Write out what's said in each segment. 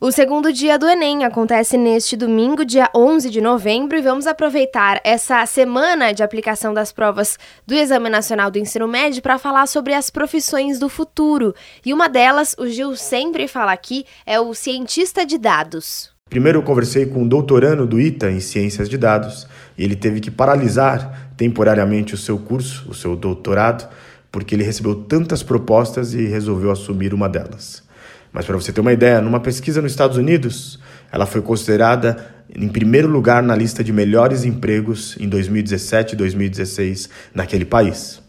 O segundo dia do Enem acontece neste domingo, dia 11 de novembro, e vamos aproveitar essa semana de aplicação das provas do Exame Nacional do Ensino Médio para falar sobre as profissões do futuro. E uma delas, o Gil sempre fala aqui, é o cientista de dados. Primeiro eu conversei com um doutorando do ITA em Ciências de Dados, e ele teve que paralisar temporariamente o seu curso, o seu doutorado, porque ele recebeu tantas propostas e resolveu assumir uma delas. Mas para você ter uma ideia, numa pesquisa nos Estados Unidos, ela foi considerada em primeiro lugar na lista de melhores empregos em 2017 e 2016 naquele país.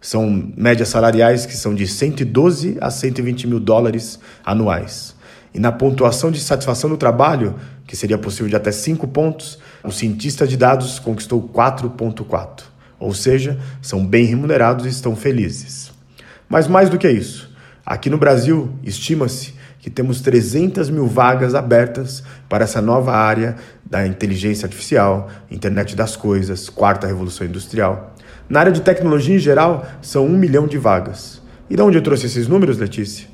São médias salariais que são de 112 a 120 mil dólares anuais. E na pontuação de satisfação do trabalho, que seria possível de até 5 pontos, o cientista de dados conquistou 4,4. Ou seja, são bem remunerados e estão felizes. Mas mais do que isso, Aqui no Brasil, estima-se que temos 300 mil vagas abertas para essa nova área da inteligência artificial, internet das coisas, quarta revolução industrial. Na área de tecnologia em geral, são um milhão de vagas. E de onde eu trouxe esses números, Letícia?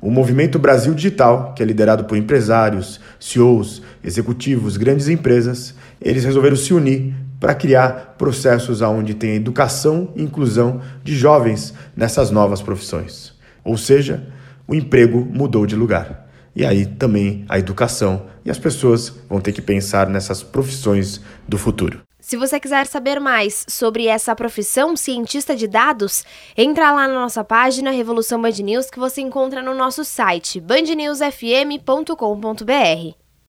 O Movimento Brasil Digital, que é liderado por empresários, CEOs, executivos, grandes empresas, eles resolveram se unir para criar processos onde tem educação e inclusão de jovens nessas novas profissões. Ou seja, o emprego mudou de lugar. E aí também a educação e as pessoas vão ter que pensar nessas profissões do futuro. Se você quiser saber mais sobre essa profissão, cientista de dados, entra lá na nossa página Revolução Band News que você encontra no nosso site bandnewsfm.com.br.